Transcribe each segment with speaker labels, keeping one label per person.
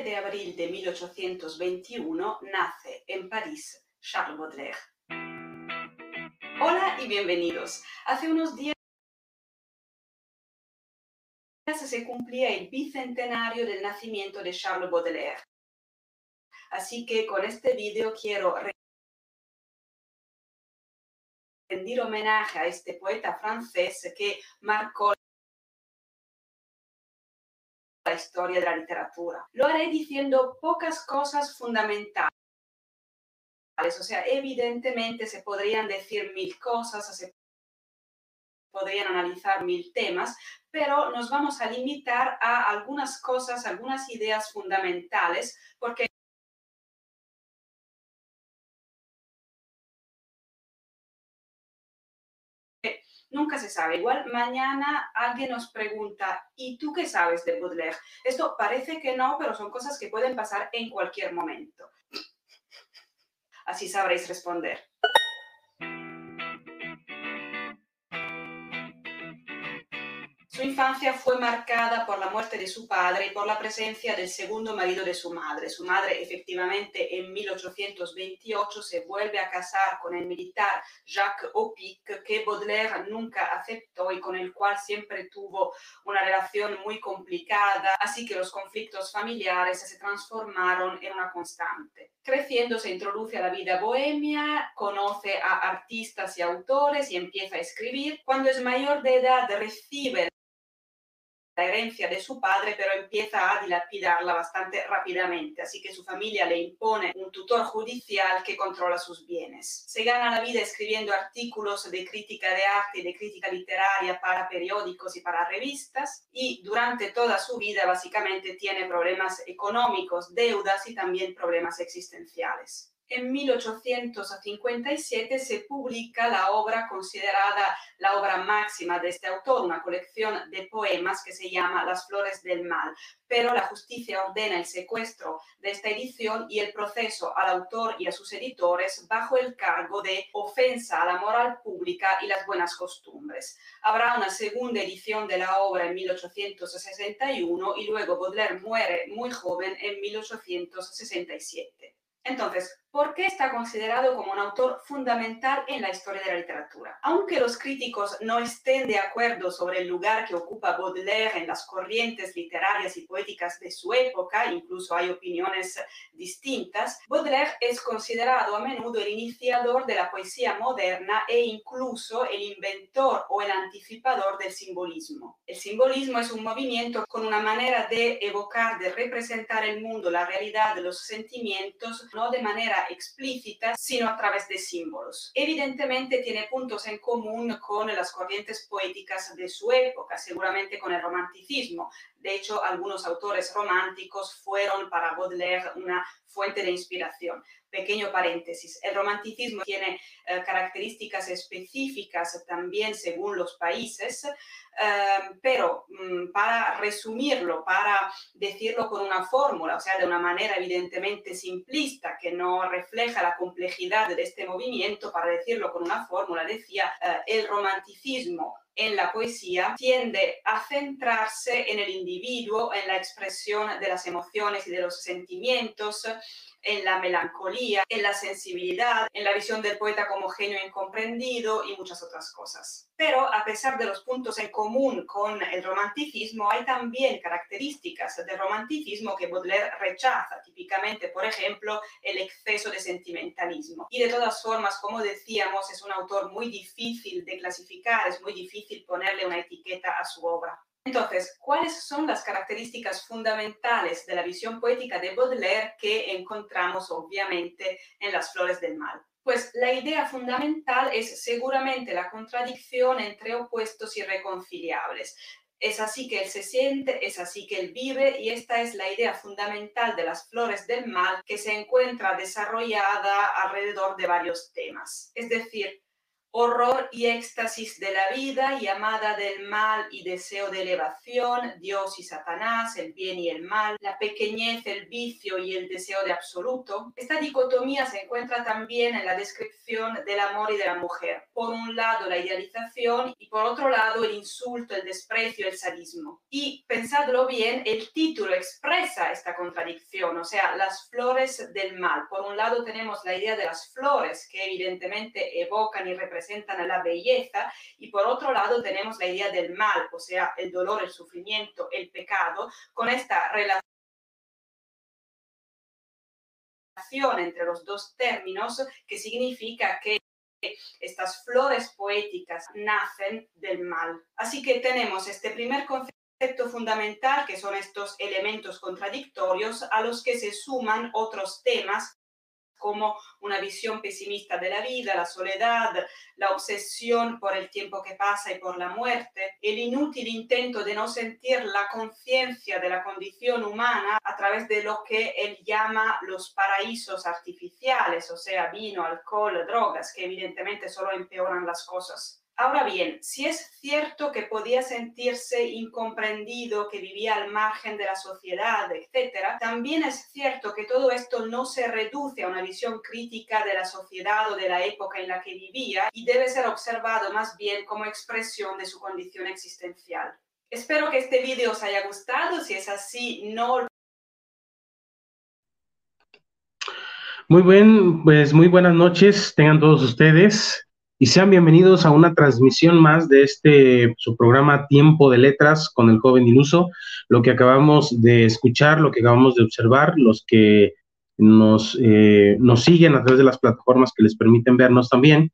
Speaker 1: El 9 de abril de 1821 nace en París Charles Baudelaire. Hola y bienvenidos. Hace unos días se cumplía el bicentenario del nacimiento de Charles Baudelaire. Así que con este vídeo quiero rendir homenaje a este poeta francés que marcó la historia de la literatura. Lo haré diciendo pocas cosas fundamentales. O sea, evidentemente se podrían decir mil cosas, se podrían analizar mil temas, pero nos vamos a limitar a algunas cosas, algunas ideas fundamentales, porque nunca se sabe. Igual mañana alguien nos pregunta, ¿y tú qué sabes de Baudelaire? Esto parece que no, pero son cosas que pueden pasar en cualquier momento. Así sabréis responder. Su infancia fue marcada por la muerte de su padre y por la presencia del segundo marido de su madre. Su madre efectivamente en 1828 se vuelve a casar con el militar Jacques Opic, que Baudelaire nunca aceptó y con el cual siempre tuvo una relación muy complicada, así que los conflictos familiares se transformaron en una constante. Creciendo se introduce a la vida bohemia, conoce a artistas y autores y empieza a escribir. Cuando es mayor de edad recibe herencia de su padre, pero empieza a dilapidarla bastante rápidamente, así que su familia le impone un tutor judicial que controla sus bienes. Se gana la vida escribiendo artículos de crítica de arte y de crítica literaria para periódicos y para revistas, y durante toda su vida básicamente tiene problemas económicos, deudas y también problemas existenciales en 1857 se publica la obra considerada la obra máxima de este autor, una colección de poemas que se llama Las Flores del Mal, pero la justicia ordena el secuestro de esta edición y el proceso al autor y a sus editores bajo el cargo de ofensa a la moral pública y las buenas costumbres. Habrá una segunda edición de la obra en 1861 y luego Baudelaire muere muy joven en 1867. Entonces, ¿por qué está considerado como un autor fundamental en la historia de la literatura? Aunque los críticos no estén de acuerdo sobre el lugar que ocupa Baudelaire en las corrientes literarias y poéticas de su época, incluso hay opiniones distintas, Baudelaire es considerado a menudo el iniciador de la poesía moderna e incluso el inventor o el anticipador del simbolismo. El simbolismo es un movimiento con una manera de evocar, de representar el mundo, la realidad, los sentimientos, no de manera explícita, sino a través de símbolos. Evidentemente tiene puntos en común con las corrientes poéticas de su época, seguramente con el romanticismo. De hecho, algunos autores románticos fueron para Baudelaire una fuente de inspiración. Pequeño paréntesis, el romanticismo tiene eh, características específicas también según los países, eh, pero mm, para resumirlo, para decirlo con una fórmula, o sea, de una manera evidentemente simplista que no refleja la complejidad de este movimiento, para decirlo con una fórmula, decía, eh, el romanticismo en la poesía tiende a centrarse en el individuo, en la expresión de las emociones y de los sentimientos, en la melancolía, en la sensibilidad, en la visión del poeta como genio incomprendido y muchas otras cosas. Pero a pesar de los puntos en común con el romanticismo, hay también características del romanticismo que Baudelaire rechaza, típicamente, por ejemplo, el exceso de sentimentalismo. Y de todas formas, como decíamos, es un autor muy difícil de clasificar, es muy difícil ponerle una etiqueta a su obra. Entonces, ¿cuáles son las características fundamentales de la visión poética de Baudelaire que encontramos obviamente en Las Flores del Mal? Pues la idea fundamental es seguramente la contradicción entre opuestos irreconciliables. Es así que él se siente, es así que él vive y esta es la idea fundamental de las flores del mal que se encuentra desarrollada alrededor de varios temas. Es decir, horror y éxtasis de la vida, llamada del mal y deseo de elevación, Dios y Satanás, el bien y el mal, la pequeñez, el vicio y el deseo de absoluto. Esta dicotomía se encuentra también en la descripción del amor y de la mujer. Por un lado, la idealización y por otro lado, el insulto, el desprecio, el sadismo. Y pensadlo bien, el título expresa esta contradicción, o sea, las flores del mal. Por un lado tenemos la idea de las flores que evidentemente evocan y representan representan la belleza y por otro lado tenemos la idea del mal, o sea, el dolor, el sufrimiento, el pecado, con esta relación entre los dos términos que significa que estas flores poéticas nacen del mal. Así que tenemos este primer concepto fundamental, que son estos elementos contradictorios a los que se suman otros temas como una visión pesimista de la vida, la soledad, la obsesión por el tiempo que pasa y por la muerte, el inútil intento de no sentir la conciencia de la condición humana a través de lo que él llama los paraísos artificiales, o sea, vino, alcohol, drogas, que evidentemente solo empeoran las cosas. Ahora bien, si es cierto que podía sentirse incomprendido, que vivía al margen de la sociedad, etc., también es cierto que todo esto no se reduce a una visión crítica de la sociedad o de la época en la que vivía y debe ser observado más bien como expresión de su condición existencial. Espero que este video os haya gustado, si es así, no
Speaker 2: Muy bien, pues muy buenas noches, tengan todos ustedes y sean bienvenidos a una transmisión más de este su programa Tiempo de Letras con el joven iluso. Lo que acabamos de escuchar, lo que acabamos de observar, los que nos, eh, nos siguen a través de las plataformas que les permiten vernos también,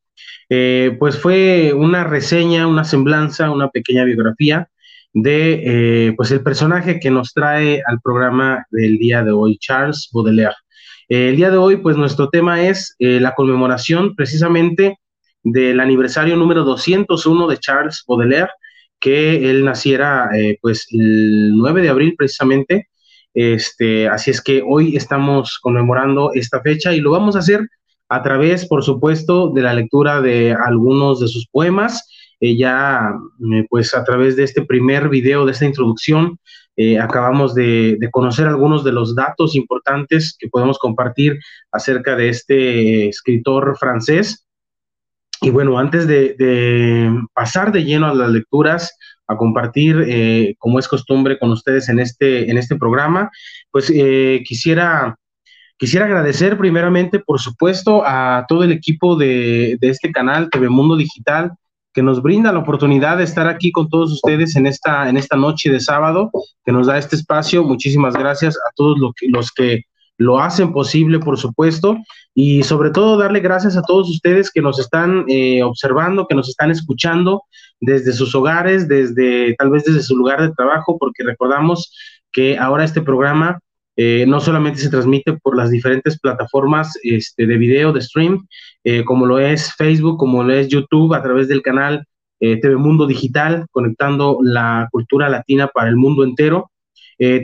Speaker 2: eh, pues fue una reseña, una semblanza, una pequeña biografía de eh, pues el personaje que nos trae al programa del día de hoy, Charles Baudelaire. el día de hoy, pues nuestro tema es la conmemoración precisamente del aniversario número 201 de Charles Baudelaire, que él naciera eh, pues el 9 de abril precisamente. Este, así es que hoy estamos conmemorando esta fecha y lo vamos a hacer a través, por supuesto, de la lectura de algunos de sus poemas. Eh, ya, eh, pues a través de este primer video, de esta introducción, acabamos de, de, conocer algunos de los datos importantes que podemos compartir acerca de este escritor francés. Y bueno, antes de, pasar de lleno a las lecturas, a compartir, eh, como es costumbre con ustedes en este, en este programa, pues eh, quisiera, quisiera agradecer primeramente, por supuesto, a todo el equipo de, de este canal, TV Mundo Digital, que nos brinda la oportunidad de estar aquí con todos ustedes en esta, en esta noche de sábado, que nos da este espacio. Muchísimas gracias a todos los que, los que lo hacen posible, por supuesto, y sobre todo darle gracias a todos ustedes que nos están eh, observando, que nos están escuchando desde sus hogares, desde tal vez desde su lugar de trabajo, porque recordamos que ahora este programa eh, no solamente se transmite por las diferentes plataformas este, de video, de stream, eh, como lo es Facebook, como lo es YouTube, a través del canal TV Mundo Digital, conectando la cultura latina para el mundo entero.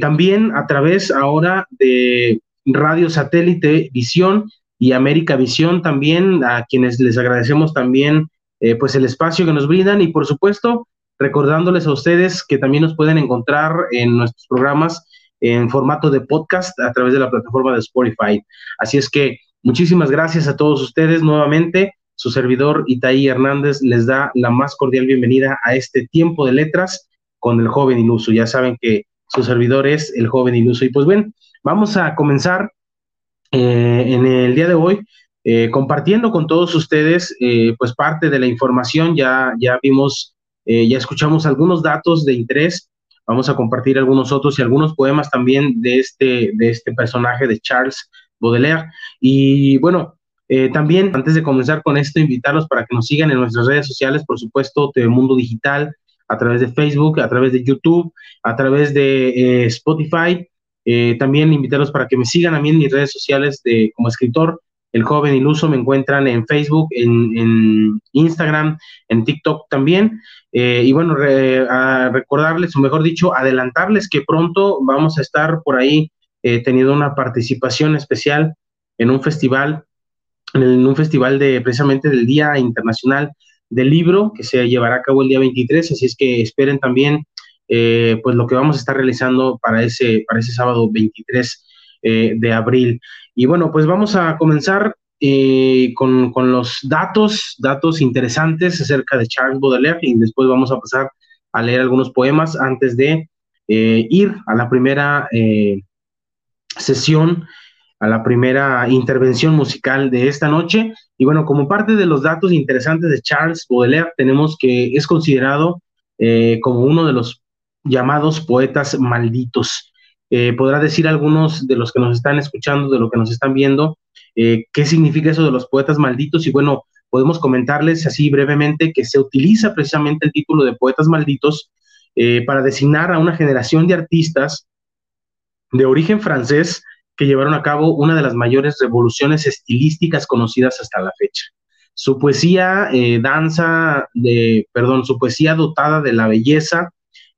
Speaker 2: también a través ahora de Radio Satélite Visión y América Visión también, a quienes les agradecemos también eh, pues el espacio que nos brindan y por supuesto recordándoles a ustedes que también nos pueden encontrar en nuestros programas en formato de podcast a través de la plataforma de Spotify. Así es que muchísimas gracias a todos ustedes nuevamente. Su servidor Itaí Hernández les da la más cordial bienvenida a este tiempo de letras con el joven iluso. Ya saben que su servidor es el joven iluso. Y pues bien, Vamos a comenzar eh, en el día de hoy eh, compartiendo con todos ustedes eh, pues parte de la información. Ya, ya vimos, ya escuchamos algunos datos de interés. Vamos a compartir algunos otros y algunos poemas también de este, de este personaje de Charles Baudelaire. Y bueno, también, antes de comenzar con esto, invitarlos para que nos sigan en nuestras redes sociales, por supuesto, TV Mundo Digital, a través de Facebook, a través de YouTube, a través de Spotify eh, también invitarlos para que me sigan a mí en mis redes sociales de, como escritor, El Joven Iluso. Me encuentran en Facebook, en, Instagram, en TikTok también. Eh, y bueno, recordarles, o mejor dicho, adelantarles que pronto vamos a estar por ahí eh, teniendo una participación especial en un festival, en un festival de precisamente del Día Internacional del libro que se llevará a cabo el día 23, así es que esperen también eh, pues lo que vamos a estar realizando para ese, para ese sábado 23 eh, de abril. Y bueno, pues vamos a comenzar eh, con, con, los datos, datos interesantes acerca de Charles Baudelaire y después vamos a pasar a leer algunos poemas antes de ir a la primera sesión a la primera intervención musical de esta noche. Y bueno, como parte de los datos interesantes de Charles Baudelaire, tenemos que es considerado eh, como uno de los llamados poetas malditos. Eh, podrá decir algunos de los que nos están escuchando, de lo que nos están viendo, eh, qué significa eso de los poetas malditos. Y bueno, podemos comentarles así brevemente que se utiliza precisamente el título de poetas malditos para designar a una generación de artistas de origen francés que llevaron a cabo una de las mayores revoluciones estilísticas conocidas hasta la fecha. Su poesía eh, danza, de, perdón, su poesía dotada de la belleza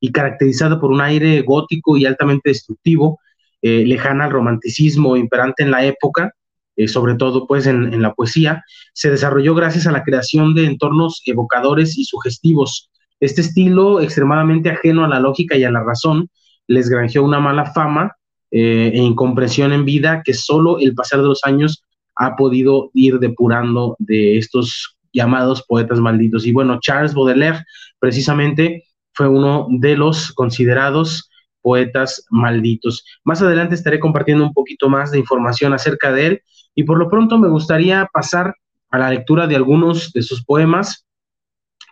Speaker 2: y caracterizada por un aire gótico y altamente destructivo, eh, lejana al romanticismo imperante en la época, eh, sobre todo pues en, la poesía, se desarrolló gracias a la creación de entornos evocadores y sugestivos. Este estilo, extremadamente ajeno a la lógica y a la razón, les granjeó una mala fama eh, e incompresión en vida que solo el pasar de los años ha podido ir depurando de estos llamados poetas malditos. Y bueno, Charles Baudelaire precisamente fue uno de los considerados poetas malditos. Más adelante estaré compartiendo un poquito más de información acerca de él y por lo pronto me gustaría pasar a la lectura de algunos de sus poemas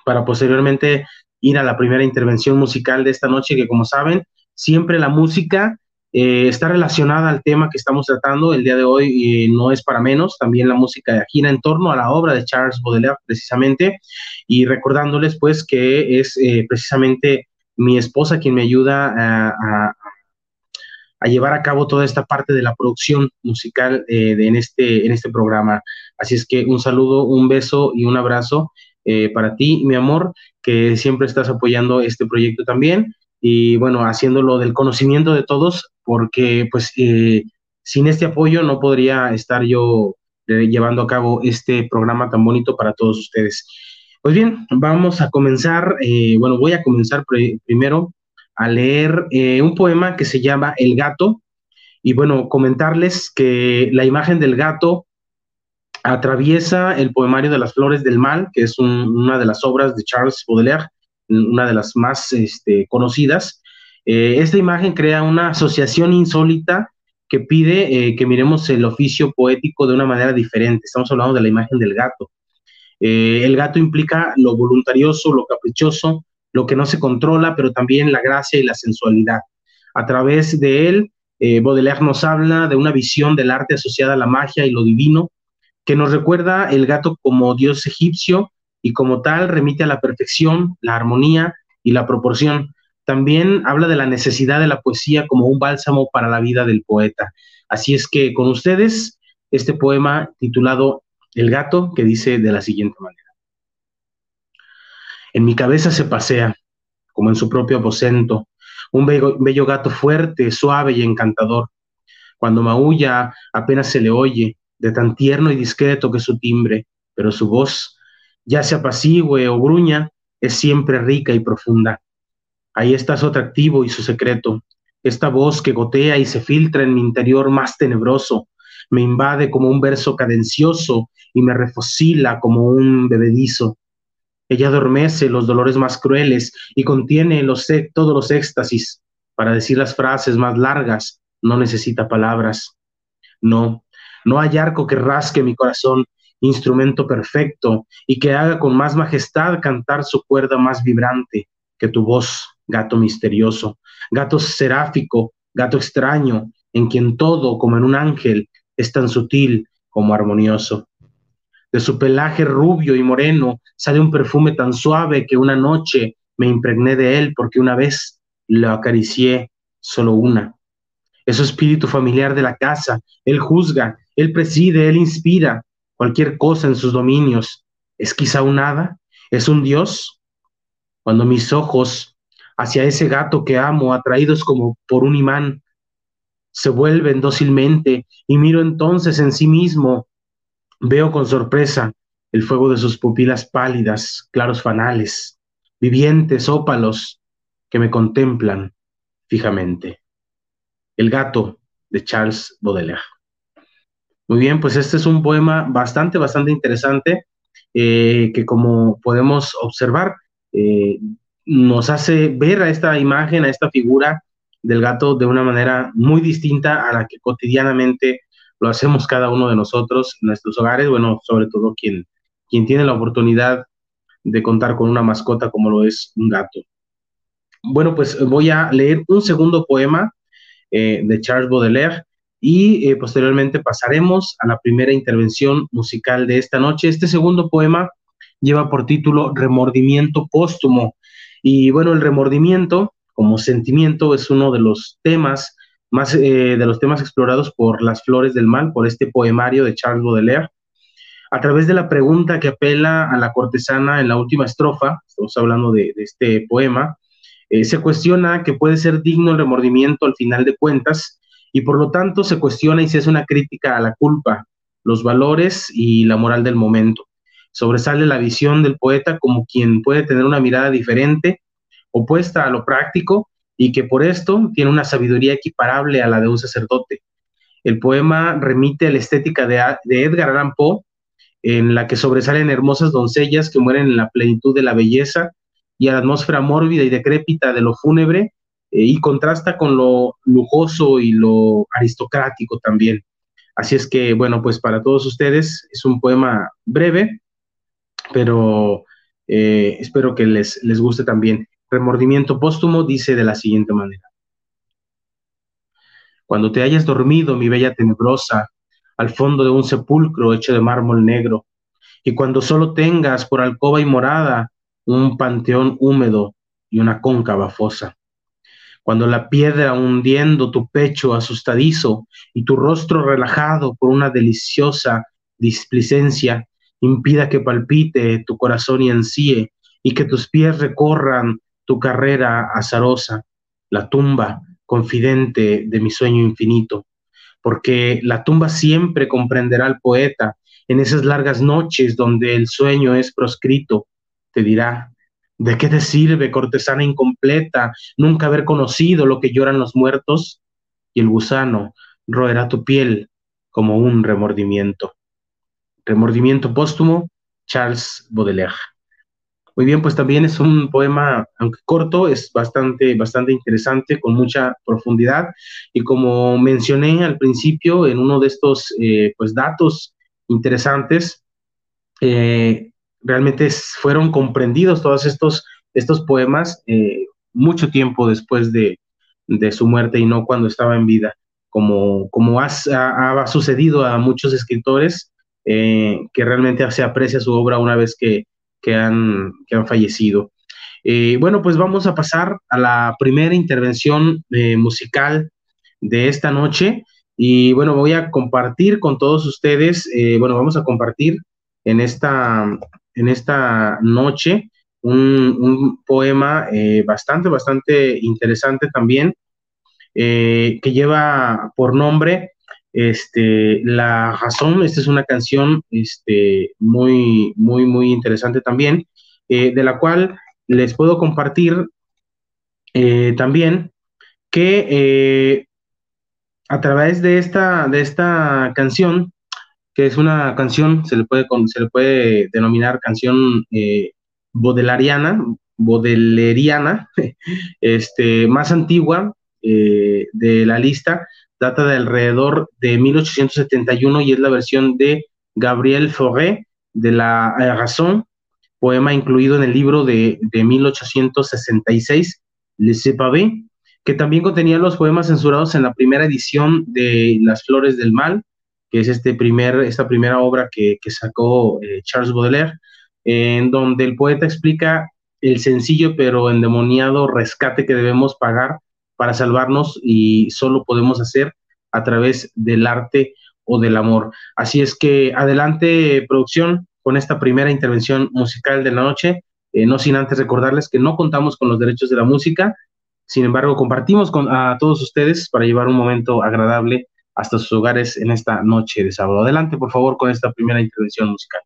Speaker 2: para posteriormente ir a la primera intervención musical de esta noche, que como saben, siempre la música eh, está relacionada al tema que estamos tratando el día de hoy y no es para menos, también la música gira en torno a la obra de Charles Baudelaire precisamente y recordándoles pues que es eh, precisamente mi esposa quien me ayuda a, a, llevar a cabo toda esta parte de la producción musical eh, de, en, este, en este programa. Así es que un saludo, un beso y un abrazo para ti, mi amor, que siempre estás apoyando este proyecto también y bueno, haciéndolo del conocimiento de todos, porque pues eh, sin este apoyo no podría estar yo eh, llevando a cabo este programa tan bonito para todos ustedes. Pues bien, vamos a comenzar, eh, bueno, voy a comenzar primero a leer un poema que se llama El gato y bueno, comentarles que la imagen del gato atraviesa el poemario de las flores del mal, que es una de las obras de Charles Baudelaire, una de las más este, conocidas. Eh, esta imagen crea una asociación insólita que pide eh, que miremos el oficio poético de una manera diferente. Estamos hablando de la imagen del gato. Eh, el gato implica lo voluntarioso, lo caprichoso, lo que no se controla, pero también la gracia y la sensualidad. A través de él, Baudelaire nos habla de una visión del arte asociada a la magia y lo divino, que nos recuerda el gato como dios egipcio y como tal remite a la perfección, la armonía y la proporción. También habla de la necesidad de la poesía como un bálsamo para la vida del poeta. Así es que con ustedes este poema titulado El gato que dice de la siguiente manera. En mi cabeza se pasea, como en su propio aposento, un bello, bello gato fuerte, suave y encantador. Cuando maulla apenas se le oye, de tan tierno y discreto que su timbre, pero su voz ya sea apacigüe o gruña, es siempre rica y profunda. Ahí está su atractivo y su secreto, esta voz que gotea y se filtra en mi interior más tenebroso, me invade como un verso cadencioso y me refocila como un bebedizo. Ella adormece los dolores más crueles y contiene los, todos los éxtasis. Para decir las frases más largas, no necesita palabras. No, no hay arco que rasque mi corazón instrumento perfecto, y que haga con más majestad cantar su cuerda más vibrante que tu voz, gato misterioso, gato seráfico, gato extraño, en quien todo, como en un ángel, es tan sutil como armonioso. De su pelaje rubio y moreno sale un perfume tan suave que una noche me impregné de él porque una vez lo acaricié solo una. Es su espíritu familiar de la casa, él juzga, él preside, él inspira, cualquier cosa en sus dominios. ¿Es quizá un hada? ¿Es un dios? Cuando mis ojos hacia ese gato que amo, atraídos como por un imán, se vuelven dócilmente y miro entonces en sí mismo, veo con sorpresa el fuego de sus pupilas pálidas, claros fanales, vivientes ópalos que me contemplan fijamente. El gato de Charles Baudelaire. Muy bien, pues este es un poema bastante, bastante interesante eh, que como podemos observar, eh, nos hace ver a esta imagen, a esta figura del gato de una manera muy distinta a la que cotidianamente lo hacemos cada uno de nosotros en nuestros hogares, bueno, sobre todo quien, quien tiene la oportunidad de contar con una mascota como lo es un gato. Bueno, pues voy a leer un segundo poema eh, de Charles Baudelaire y eh, posteriormente pasaremos a la primera intervención musical de esta noche. Este segundo poema lleva por título Remordimiento póstumo. Y bueno, el remordimiento como sentimiento es uno de los temas más eh, de los temas explorados por Las Flores del Mal, por este poemario de Charles Baudelaire. A través de la pregunta que apela a la cortesana en la última estrofa, estamos hablando de, este poema, eh, se cuestiona que puede ser digno el remordimiento al final de cuentas, y por lo tanto se cuestiona y se hace una crítica a la culpa, los valores y la moral del momento. Sobresale la visión del poeta como quien puede tener una mirada diferente, opuesta a lo práctico, y que por esto tiene una sabiduría equiparable a la de un sacerdote. El poema remite a la estética de, Edgar Allan Poe, en la que sobresalen hermosas doncellas que mueren en la plenitud de la belleza y a la atmósfera mórbida y decrépita de lo fúnebre y contrasta con lo lujoso y lo aristocrático también. Así es que, bueno, pues para todos ustedes es un poema breve, pero eh, espero que les, les guste también. Remordimiento póstumo dice de la siguiente manera. Cuando te hayas dormido, mi bella tenebrosa, al fondo de un sepulcro hecho de mármol negro, y cuando solo tengas por alcoba y morada un panteón húmedo y una cóncava fosa cuando la piedra hundiendo tu pecho asustadizo y tu rostro relajado por una deliciosa displicencia impida que palpite tu corazón y ansíe y que tus pies recorran tu carrera azarosa, la tumba confidente de mi sueño infinito, porque la tumba siempre comprenderá al poeta en esas largas noches donde el sueño es proscrito, te dirá, ¿De qué te sirve, cortesana incompleta, nunca haber conocido lo que lloran los muertos? Y el gusano roerá tu piel como un remordimiento. Remordimiento póstumo, Charles Baudelaire. Muy bien, pues también es un poema, aunque corto, es bastante, bastante interesante, con mucha profundidad. Y como mencioné al principio, en uno de estos eh, pues, datos interesantes, eh, realmente fueron comprendidos todos estos, estos poemas eh, mucho tiempo después de, su muerte y no cuando estaba en vida, como, como ha, sucedido a muchos escritores eh, que realmente se aprecia su obra una vez que, han, han fallecido. Eh, bueno, pues vamos a pasar a la primera intervención musical de esta noche. Y bueno, voy a compartir con todos ustedes, bueno, vamos a compartir en esta, en esta noche un, poema eh, bastante, bastante interesante también, eh, que lleva por nombre este, La Razón. Esta es una canción este, muy, muy, muy interesante también, eh, de la cual les puedo compartir también que a través de esta, de esta canción que es una canción, se le puede, se le puede denominar canción eh, bodelariana, bodeleriana, este, más antigua eh, de la lista, data de alrededor de 1871 y es la versión de Gabriel Fauré de la Razón, poema incluido en el libro de, de 1866, Le Pavé, que también contenía los poemas censurados en la primera edición de Las Flores del Mal, que es este primer, esta primera obra que, sacó eh, Charles Baudelaire, en donde el poeta explica el sencillo pero endemoniado rescate que debemos pagar para salvarnos y solo podemos hacer a través del arte o del amor. Así es que adelante producción con esta primera intervención musical de la noche, eh, no sin antes recordarles que no contamos con los derechos de la música, sin embargo compartimos con a todos ustedes para llevar un momento agradable hasta sus hogares en esta noche de sábado. Adelante, por favor, con esta primera intervención musical.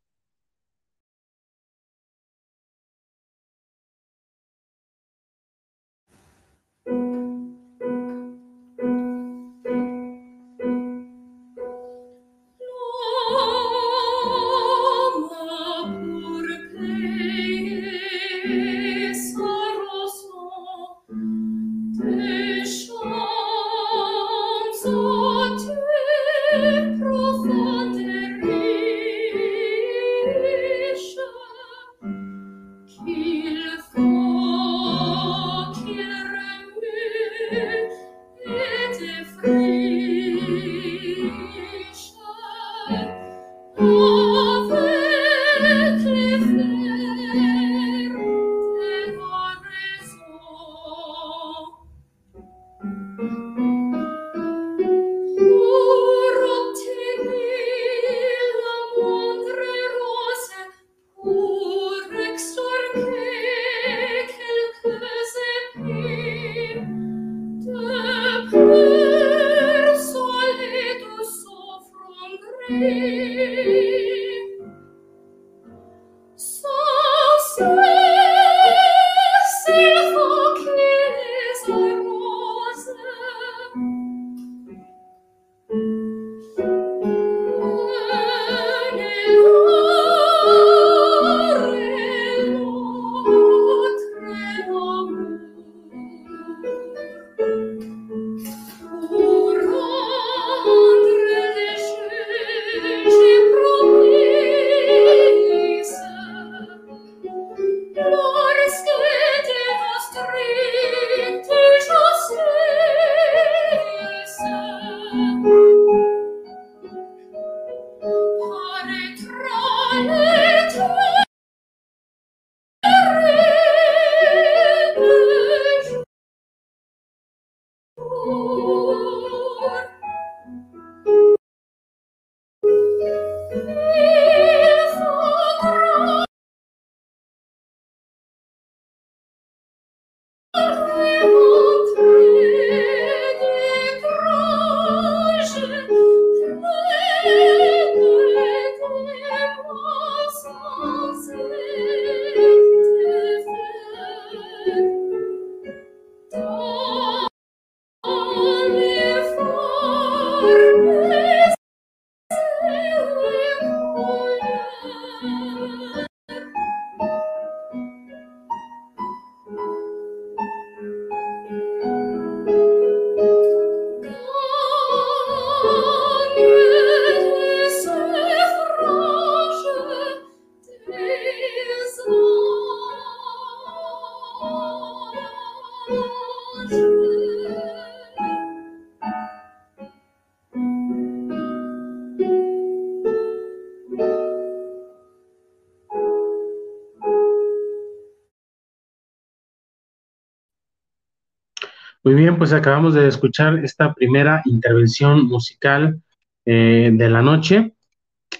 Speaker 2: Bien, pues acabamos de escuchar esta primera intervención musical eh, de la noche.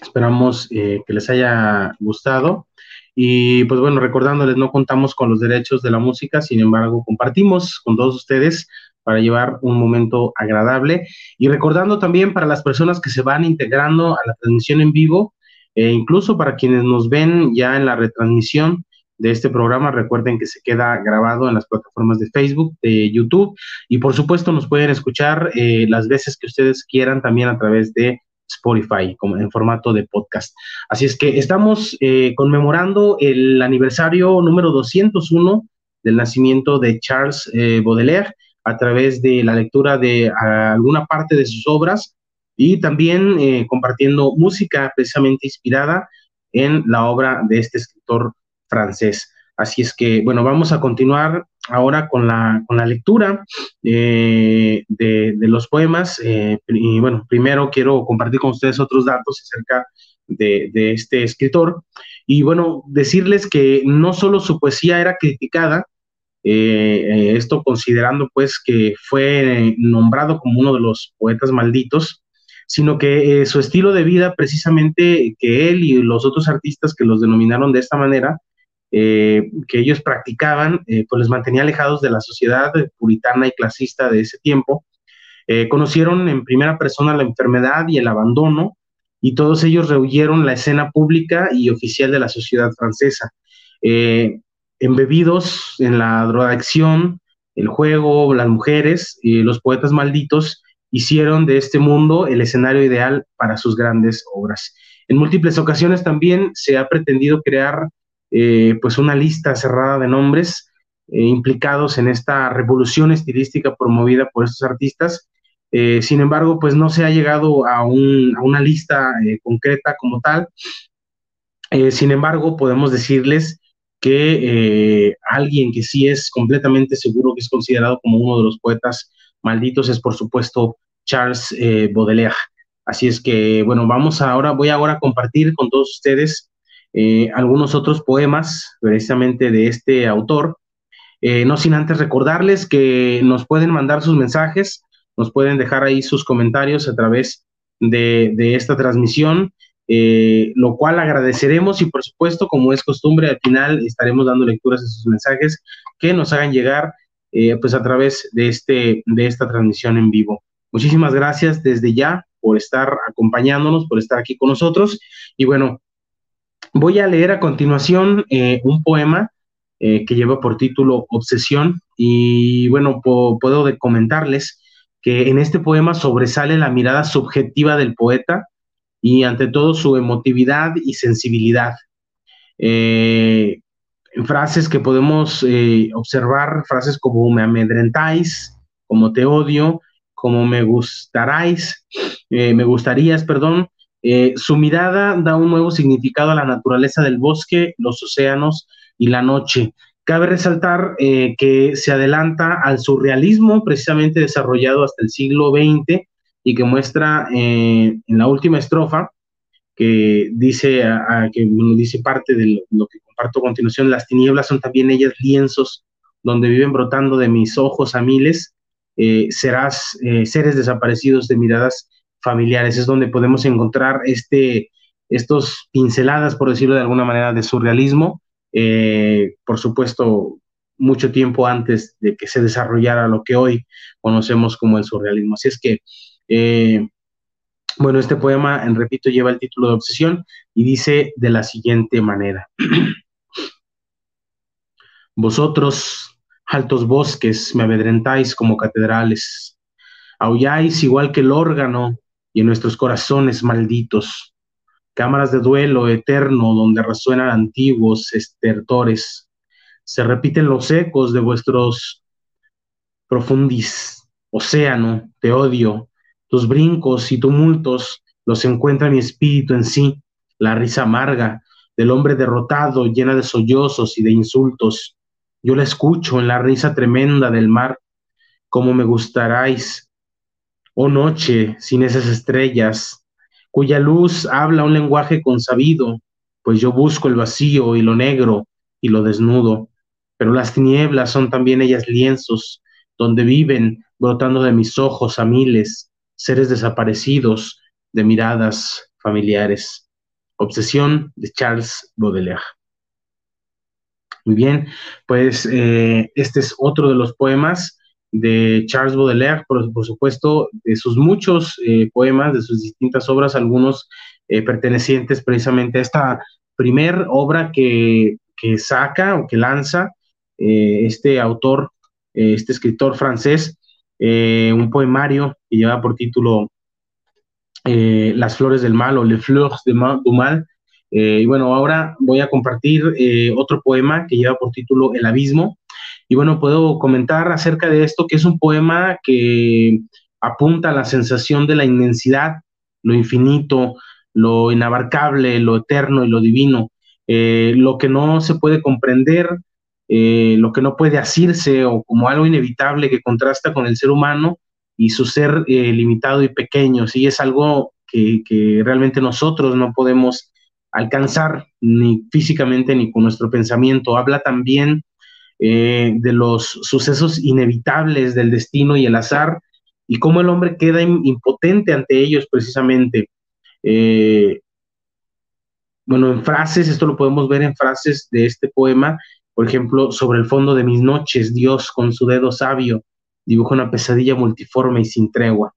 Speaker 2: Esperamos eh, que les haya gustado. Y pues bueno, recordándoles, no contamos con los derechos de la música, sin embargo, compartimos con todos ustedes para llevar un momento agradable. Y recordando también para las personas que se van integrando a la transmisión en vivo, e incluso para quienes nos ven ya en la retransmisión, de este programa. Recuerden que se queda grabado en las plataformas de Facebook, de YouTube y por supuesto nos pueden escuchar eh, las veces que ustedes quieran también a través de Spotify como en formato de podcast. Así es que estamos eh, conmemorando el aniversario número 201 del nacimiento de Charles eh, Baudelaire a través de la lectura de alguna parte de sus obras y también compartiendo música precisamente inspirada en la obra de este escritor francés. Así es que, bueno, vamos a continuar ahora con la, con la lectura eh, de, los poemas. Eh, y bueno, primero quiero compartir con ustedes otros datos acerca de, este escritor. Y bueno, decirles que no solo su poesía era criticada, eh, esto considerando pues que fue nombrado como uno de los poetas malditos, sino que su estilo de vida, precisamente que él y los otros artistas que los denominaron de esta manera, eh, que ellos practicaban, eh, pues les mantenía alejados de la sociedad puritana y clasista de ese tiempo. Eh, conocieron en primera persona la enfermedad y el abandono, y todos ellos rehuyeron la escena pública y oficial de la sociedad francesa. embebidos en la drogadicción, el juego, las mujeres, los poetas malditos hicieron de este mundo el escenario ideal para sus grandes obras. En múltiples ocasiones también se ha pretendido crear eh, pues una lista cerrada de nombres eh, implicados en esta revolución estilística promovida por estos artistas. Eh, sin embargo, pues no se ha llegado a, una lista concreta como tal. sin embargo, podemos decirles que alguien que sí es completamente seguro que es considerado como uno de los poetas malditos es por supuesto Charles Baudelaire. Así es que, bueno, vamos ahora, voy ahora a compartir con todos ustedes eh, algunos otros poemas precisamente de este autor. Eh, no sin antes recordarles que nos pueden mandar sus mensajes, nos pueden dejar ahí sus comentarios a través de, esta transmisión, eh, lo cual agradeceremos y por supuesto, como es costumbre, al final estaremos dando lecturas a sus mensajes que nos hagan llegar pues a través de, este, de esta transmisión en vivo. Muchísimas gracias desde ya por estar acompañándonos, por estar aquí con nosotros. Y bueno, voy a leer a continuación eh, un poema eh, que lleva por título Obsesión. Y bueno, puedo de comentarles que en este poema sobresale la mirada subjetiva del poeta y ante todo su emotividad y sensibilidad. Eh, frases que podemos observar, frases como me amedrentáis, como te odio, como me gustaráis, me gustarías, perdón. Su mirada da un nuevo significado a la naturaleza del bosque, los océanos y la noche. Cabe resaltar que se adelanta al surrealismo precisamente desarrollado hasta el siglo XX y que muestra en la última estrofa que dice, a, que dice parte de lo, que comparto a continuación, las tinieblas son también ellas lienzos donde viven brotando de mis ojos a miles, eh, serás eh, seres desaparecidos de miradas familiares, es donde podemos encontrar este, estos pinceladas, por decirlo de alguna manera, de surrealismo, eh, por supuesto, mucho tiempo antes de que se desarrollara lo que hoy conocemos como el surrealismo. Así es que bueno, este poema, en repito, lleva el título de Obsesión y dice de la siguiente manera. Vosotros, altos bosques, me amedrentáis como catedrales, aulláis igual que el órgano y en nuestros corazones malditos, cámaras de duelo eterno donde resuenan antiguos estertores, se repiten los ecos de vuestros profundis, océano de odio, tus brincos y tumultos los encuentra mi espíritu en sí, la risa amarga del hombre derrotado, llena de sollozos y de insultos. Yo la escucho en la risa tremenda del mar, como me gustaráis, oh noche sin esas estrellas, cuya luz habla un lenguaje consabido, pues yo busco el vacío y lo negro y lo desnudo, pero las tinieblas son también ellas lienzos, donde viven brotando de mis ojos a miles, seres desaparecidos de miradas familiares. Obsesión de Charles Baudelaire. Muy bien, pues eh, este es otro de los poemas de Charles Baudelaire, por, supuesto, de sus muchos eh, poemas, de sus distintas obras, algunos eh, pertenecientes precisamente a esta primer obra que, que saca o que lanza este autor, este escritor francés, eh, un poemario que lleva por título eh, Las flores del mal o Les fleurs du mal. Eh, y bueno, ahora voy a compartir otro poema que lleva por título El abismo. Y bueno, puedo comentar acerca de esto, que es un poema que apunta a la sensación de la inmensidad, lo infinito, lo inabarcable, lo eterno y lo divino, lo que no se puede comprender, eh, lo que no puede asirse o como algo inevitable que contrasta con el ser humano y su ser eh, limitado y pequeño. Sí, es algo que, realmente nosotros no podemos alcanzar ni físicamente ni con nuestro pensamiento. Habla también eh, de los sucesos inevitables del destino y el azar y cómo el hombre queda impotente ante ellos precisamente. bueno, en frases, esto lo podemos ver en frases de este poema, por ejemplo, sobre el fondo de mis noches, Dios con su dedo sabio dibuja una pesadilla multiforme y sin tregua.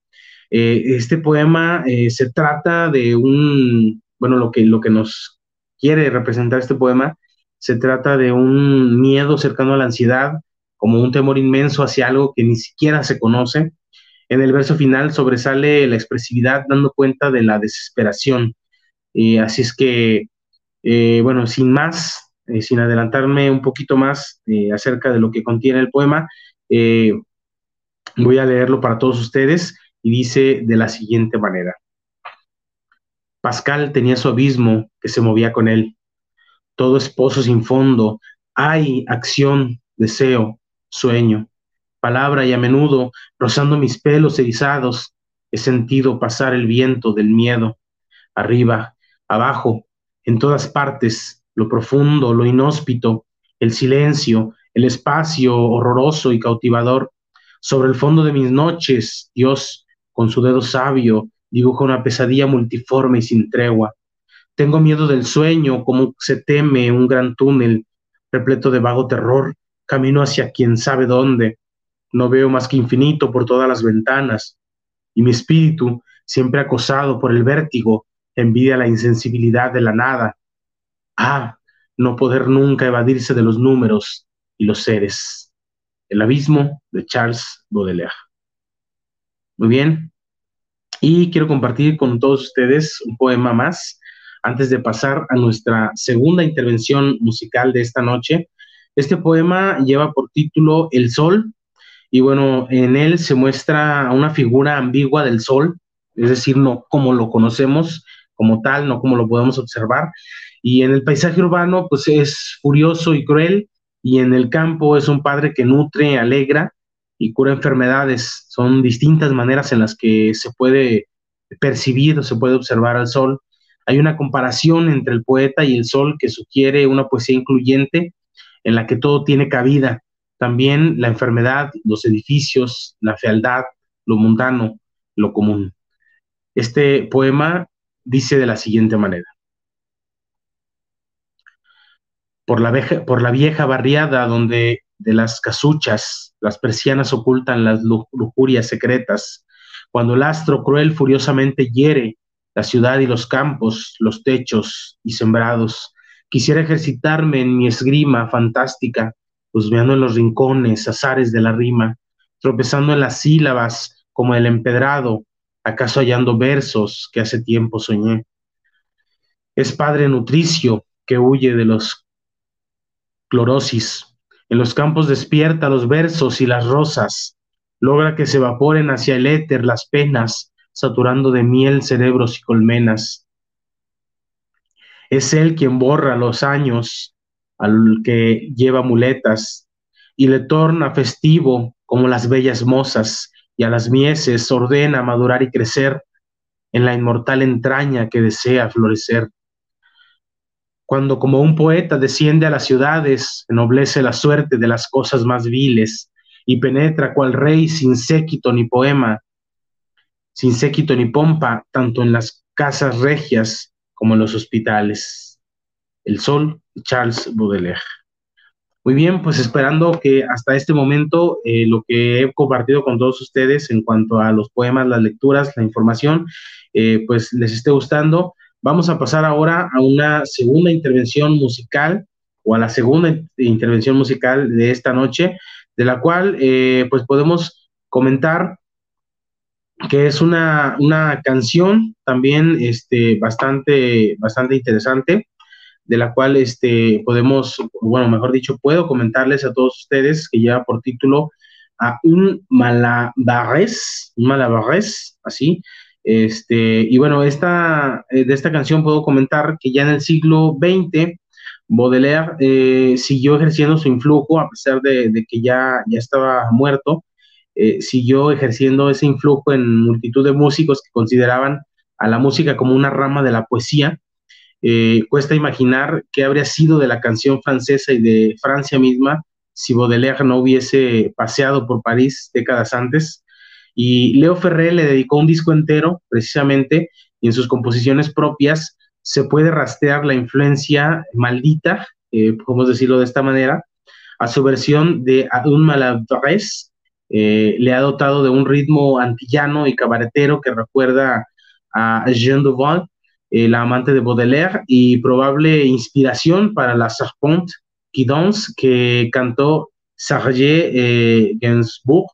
Speaker 2: Eh, este poema eh, se trata de un, bueno, lo que, lo que nos quiere representar este poema, se trata de un miedo cercano a la ansiedad, como un temor inmenso hacia algo que ni siquiera se conoce. En el verso final sobresale la expresividad dando cuenta de la desesperación. y así es que, eh, bueno, sin más, eh, sin adelantarme un poquito más eh, acerca de lo que contiene el poema, eh, voy a leerlo para todos ustedes y dice de la siguiente manera. Pascal tenía su abismo que se movía con él. Todo es pozo sin fondo. Hay acción, deseo, sueño, palabra y a menudo, rozando mis pelos erizados, he sentido pasar el viento del miedo. Arriba, abajo, en todas partes, lo profundo, lo inhóspito, el silencio, el espacio horroroso y cautivador. Sobre el fondo de mis noches, Dios, con su dedo sabio, dibuja una pesadilla multiforme y sin tregua. Tengo miedo del sueño, como se teme un gran túnel, repleto de vago terror, camino hacia quien sabe dónde. No veo más que infinito por todas las ventanas. y mi espíritu, siempre acosado por el vértigo, envidia la insensibilidad de la nada. Ah, no poder nunca evadirse de los números y los seres. El abismo de Charles Baudelaire. Muy bien. Y quiero compartir con todos ustedes un poema más antes de pasar a nuestra segunda intervención musical de esta noche. Este poema lleva por título El Sol y bueno, en él se muestra una figura ambigua del Sol, es decir, no como lo conocemos como tal, no como lo podemos observar. Y en el paisaje urbano, pues es furioso y cruel, y en el campo es un padre que nutre, alegra y cura enfermedades. Son distintas maneras en las que se puede percibir o se puede observar al sol. Hay una comparación entre el poeta y el sol que sugiere una poesía incluyente en la que todo tiene cabida. También la enfermedad, los edificios, la fealdad, lo mundano, lo común. Este poema dice de la siguiente manera. Por la, por la vieja barriada donde de las casuchas las persianas ocultan las lujurias secretas, cuando el astro cruel furiosamente hiere la ciudad y los campos, los techos y sembrados, quisiera ejercitarme en mi esgrima fantástica, husmeando en los rincones, azares de la rima, tropezando en las sílabas como el empedrado, acaso hallando versos que hace tiempo soñé. Es padre nutricio que huye de los clorosis. En los campos despierta los versos y las rosas, logra que se evaporen hacia el éter las penas, saturando de miel cerebros y colmenas. Es él quien borra los años al que lleva muletas y le torna festivo como las bellas mozas y a las mieses ordena madurar y crecer en la inmortal entraña que desea florecer. Cuando como un poeta desciende a las ciudades, ennoblece la suerte de las cosas más viles y penetra cual rey sin séquito ni poema, sin séquito ni pompa, tanto en las casas regias como en los hospitales. El sol, Charles Baudelaire. Muy bien, pues esperando que hasta este momento eh, lo que he compartido con todos ustedes en cuanto a los poemas, las lecturas, la información, eh, pues les esté gustando. Vamos a pasar ahora a una segunda intervención musical o a la segunda intervención musical de esta noche, de la cual eh, pues podemos comentar que es una, una canción también este, bastante, bastante interesante de la cual este, podemos, bueno, mejor dicho, puedo comentarles a todos ustedes que lleva por título a un malabarés, un malabarés, así. Este, y bueno, esta, eh, de esta canción puedo comentar que ya en el siglo XX, Baudelaire eh, siguió ejerciendo su influjo, a pesar de, que ya, ya estaba muerto, eh, siguió ejerciendo ese influjo en multitud de músicos que consideraban a la música como una rama de la poesía, eh, cuesta imaginar qué habría sido de la canción francesa y de Francia misma si Baudelaire no hubiese paseado por París décadas antes. Y Leo Ferré le dedicó un disco entero, precisamente, y en sus composiciones propias se puede rastrear la influencia maldita, eh, podemos decirlo de esta manera, a su versión de Un Maladresse, eh, le ha dotado de un ritmo antillano y cabaretero que recuerda a Jean Duval, eh, la amante de Baudelaire y probable inspiración para la Serpente qui danse que cantó Serge eh, Gainsbourg,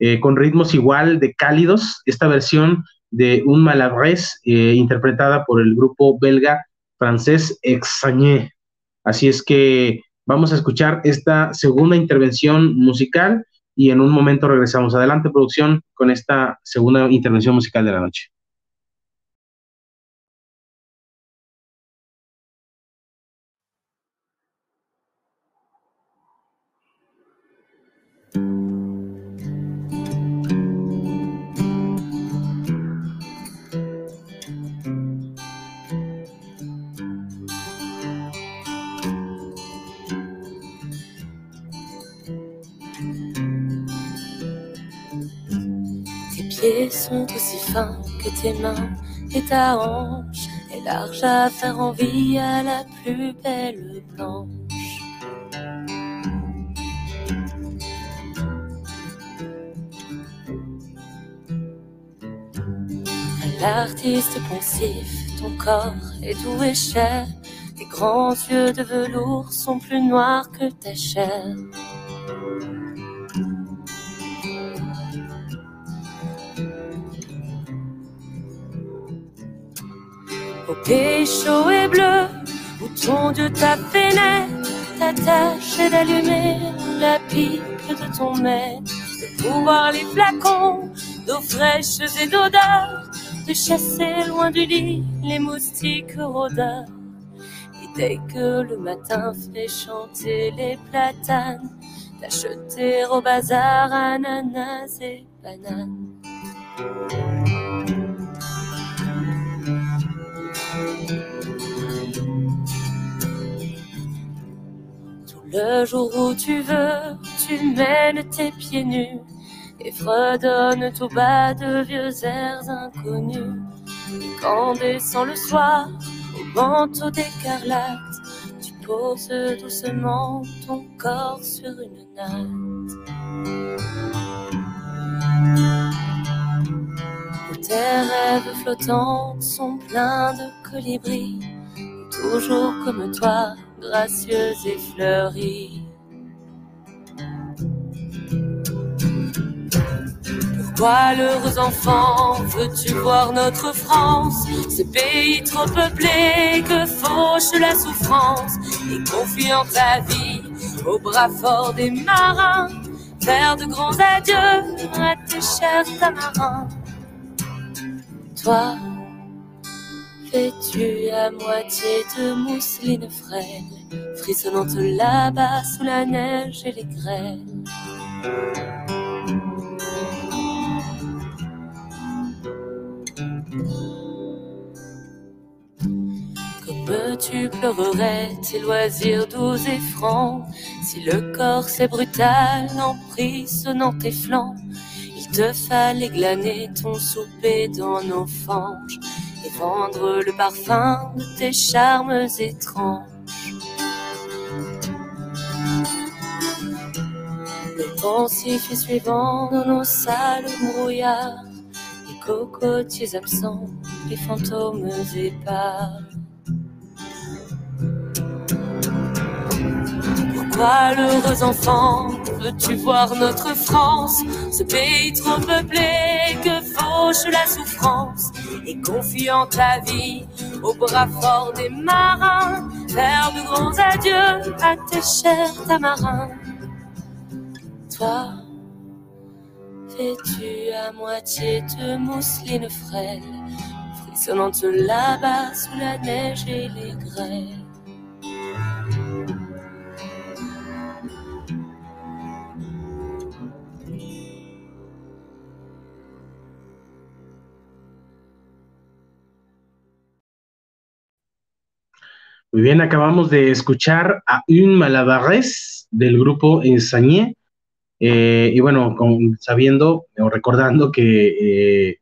Speaker 2: eh, con ritmos igual de cálidos. Esta versión de Un Malabrés, interpretada por el grupo belga francés Exagné. Así es que vamos a escuchar esta segunda intervención musical y en un momento regresamos. Adelante, producción, con esta segunda intervención musical de la noche.
Speaker 3: Pieds sont aussi fins que tes mains et ta hanche est large à faire envie à la plus belle blanche. l'artiste pensif, ton corps est doux et cher. Tes grands yeux de velours sont plus noirs que ta chair. Au pays chaud et bleu, où ton Dieu t'a fait naître, ta tâche est d'allumer la pipe de ton maître, de pouvoir les flacons d'eau fraîche et d'odeur, de chasser loin du lit les moustiques rôdeurs. Et dès que le matin fait chanter les platanes, d'acheter au bazar ananas et bananes. Le jour où tu veux, tu mènes tes pieds nus et fredonnes tout bas de vieux airs inconnus. Et quand descend le soir au manteau d'écarlate, tu poses doucement ton corps sur une natte. Où tes rêves flottants sont pleins de colibris, toujours comme toi gracieuse et fleurie. Pourquoi, l'heureux enfant, veux-tu voir notre France, ce pays trop peuplé que fauche la souffrance, et confiant ta vie au bras fort des marins, faire de grands adieux à tes chers tamarins. Toi, Vêtue à moitié de mousseline frêle, frissonnante là-bas sous la neige et les grêles. Comme tu pleurerais tes loisirs doux et francs, si le corps c'est brutal en sonnant tes flancs, il te fallait glaner ton souper dans nos fanges et vendre le parfum de tes charmes étranges. Le pensif est suivant dans nos salles brouillards, les cocotiers absents, les fantômes épars. Pourquoi, l'heureux enfant, veux-tu voir notre France, ce pays trop peuplé que fauche la souffrance, et confiant ta vie au bras fort des marins, faire de grands adieux à tes chers tamarins. Toi, vêtu à moitié de mousseline frêle, frissonnante là-bas sous la neige et les grêles?
Speaker 2: Muy bien, acabamos de escuchar a Un Malabarés del grupo Ensañé. Eh, y bueno, sabiendo o recordando que eh,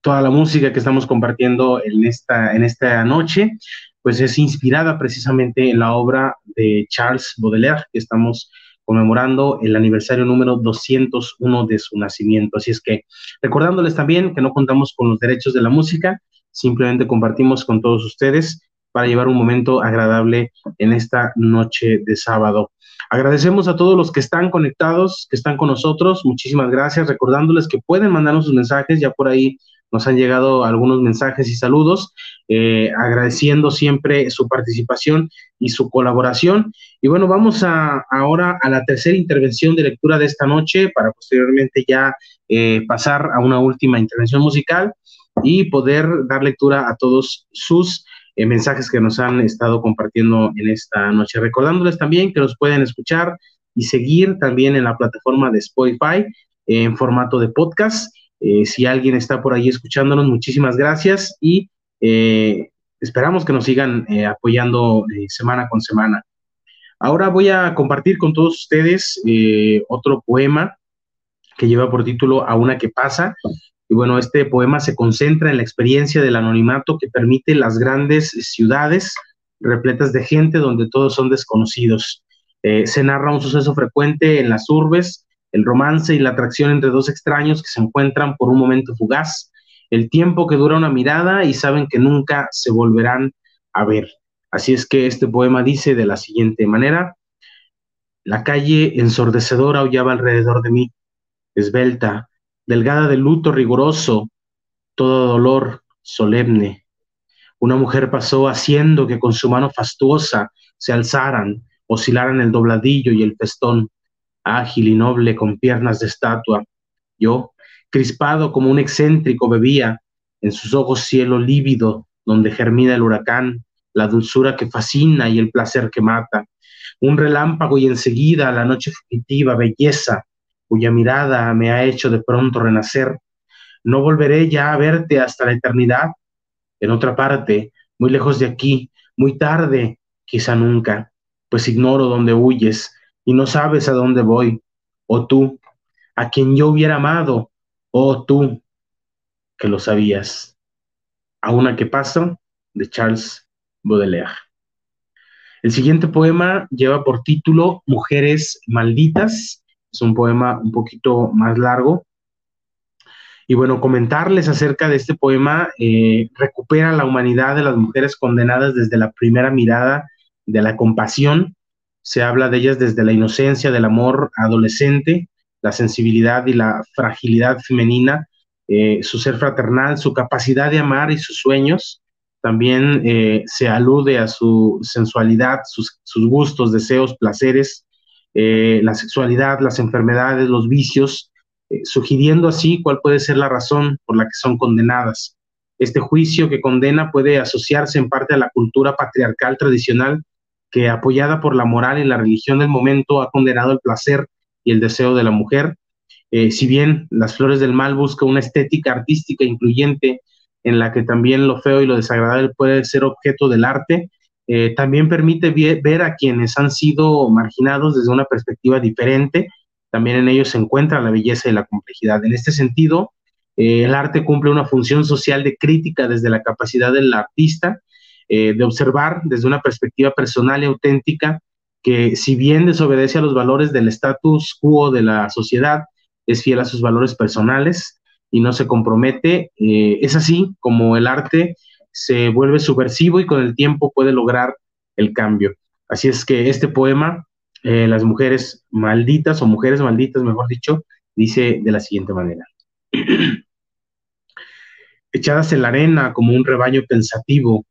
Speaker 2: toda la música que estamos compartiendo en esta, en esta noche, pues es inspirada precisamente en la obra de Charles Baudelaire, que estamos conmemorando el aniversario número 201 de su nacimiento. Así es que recordándoles también que no contamos con los derechos de la música, simplemente compartimos con todos ustedes para llevar un momento agradable en esta noche de sábado. Agradecemos a todos los que están conectados, que están con nosotros. Muchísimas gracias. Recordándoles que pueden mandarnos sus mensajes. Ya por ahí nos han llegado algunos mensajes y saludos, eh, agradeciendo siempre su participación y su colaboración. Y bueno, vamos a, ahora a la tercera intervención de lectura de esta noche para posteriormente ya eh, pasar a una última intervención musical y poder dar lectura a todos sus eh, mensajes que nos han estado compartiendo en esta noche. Recordándoles también que nos pueden escuchar y seguir también en la plataforma de Spotify en formato de podcast. Eh, si alguien está por ahí escuchándonos, muchísimas gracias y eh, esperamos que nos sigan apoyando semana con semana. Ahora voy a compartir con todos ustedes otro poema que lleva por título A una que pasa. Y bueno, este poema se concentra en la experiencia del anonimato que permite las grandes ciudades repletas de gente donde todos son desconocidos. Eh, se narra un suceso frecuente en las urbes, el romance y la atracción entre dos extraños que se encuentran por un momento fugaz. el tiempo que dura una mirada y saben que nunca se volverán a ver. Así es que este poema dice de la siguiente manera, la calle ensordecedora aullaba alrededor de mí, esbelta, delgada de luto riguroso, todo dolor solemne. Una mujer pasó haciendo que con su mano fastuosa se alzaran, oscilaran el dobladillo y el festón, ágil y noble con piernas de estatua. Yo, crispado como un excéntrico, bebía en sus ojos cielo lívido, donde germina el huracán, la dulzura que fascina y el placer que mata un relámpago y enseguida la noche fugitiva, belleza, cuya mirada me ha hecho de pronto renacer. No volveré ya a verte hasta la eternidad. En otra parte, muy lejos de aquí, muy tarde, quizá nunca, pues ignoro dónde huyes y no sabes a dónde voy. O tú, a quien yo hubiera amado, o tú, que lo sabías. A una que pasa, de Charles Baudelaire. El siguiente poema lleva por título Mujeres Malditas. Es un poema un poquito más largo. Y bueno, comentarles acerca de este poema eh, recupera la humanidad de las mujeres condenadas desde la primera mirada de la compasión. Se habla de ellas desde la inocencia del amor adolescente, la sensibilidad y la fragilidad femenina, eh, su ser fraternal, su capacidad de amar y sus sueños, también eh, se alude a su sensualidad, sus, gustos, deseos, placeres, eh, la sexualidad, las enfermedades, los vicios, eh, sugiriendo así cuál puede ser la razón por la que son condenadas. Este juicio que condena puede asociarse en parte a la cultura patriarcal tradicional que, apoyada por la moral y la religión del momento, ha condenado el placer y el deseo de la mujer. si bien Las Flores del Mal busca una estética artística incluyente en la que también lo feo y lo desagradable puede ser objeto del arte, eh, también permite ver a quienes han sido marginados desde una perspectiva diferente. También en ellos se encuentra la belleza y la complejidad. En este sentido, eh, el arte cumple una función social de crítica desde la capacidad del artista eh, de observar desde una perspectiva personal y auténtica que si bien desobedece a los valores del status quo de la sociedad, es fiel a sus valores personales, y no se compromete. Es así como el arte se vuelve subversivo y con el tiempo puede lograr el cambio. Así es que este poema, eh, Las mujeres malditas o mujeres malditas, mejor dicho, dice de la siguiente manera. Echadas en la arena como un rebaño pensativo,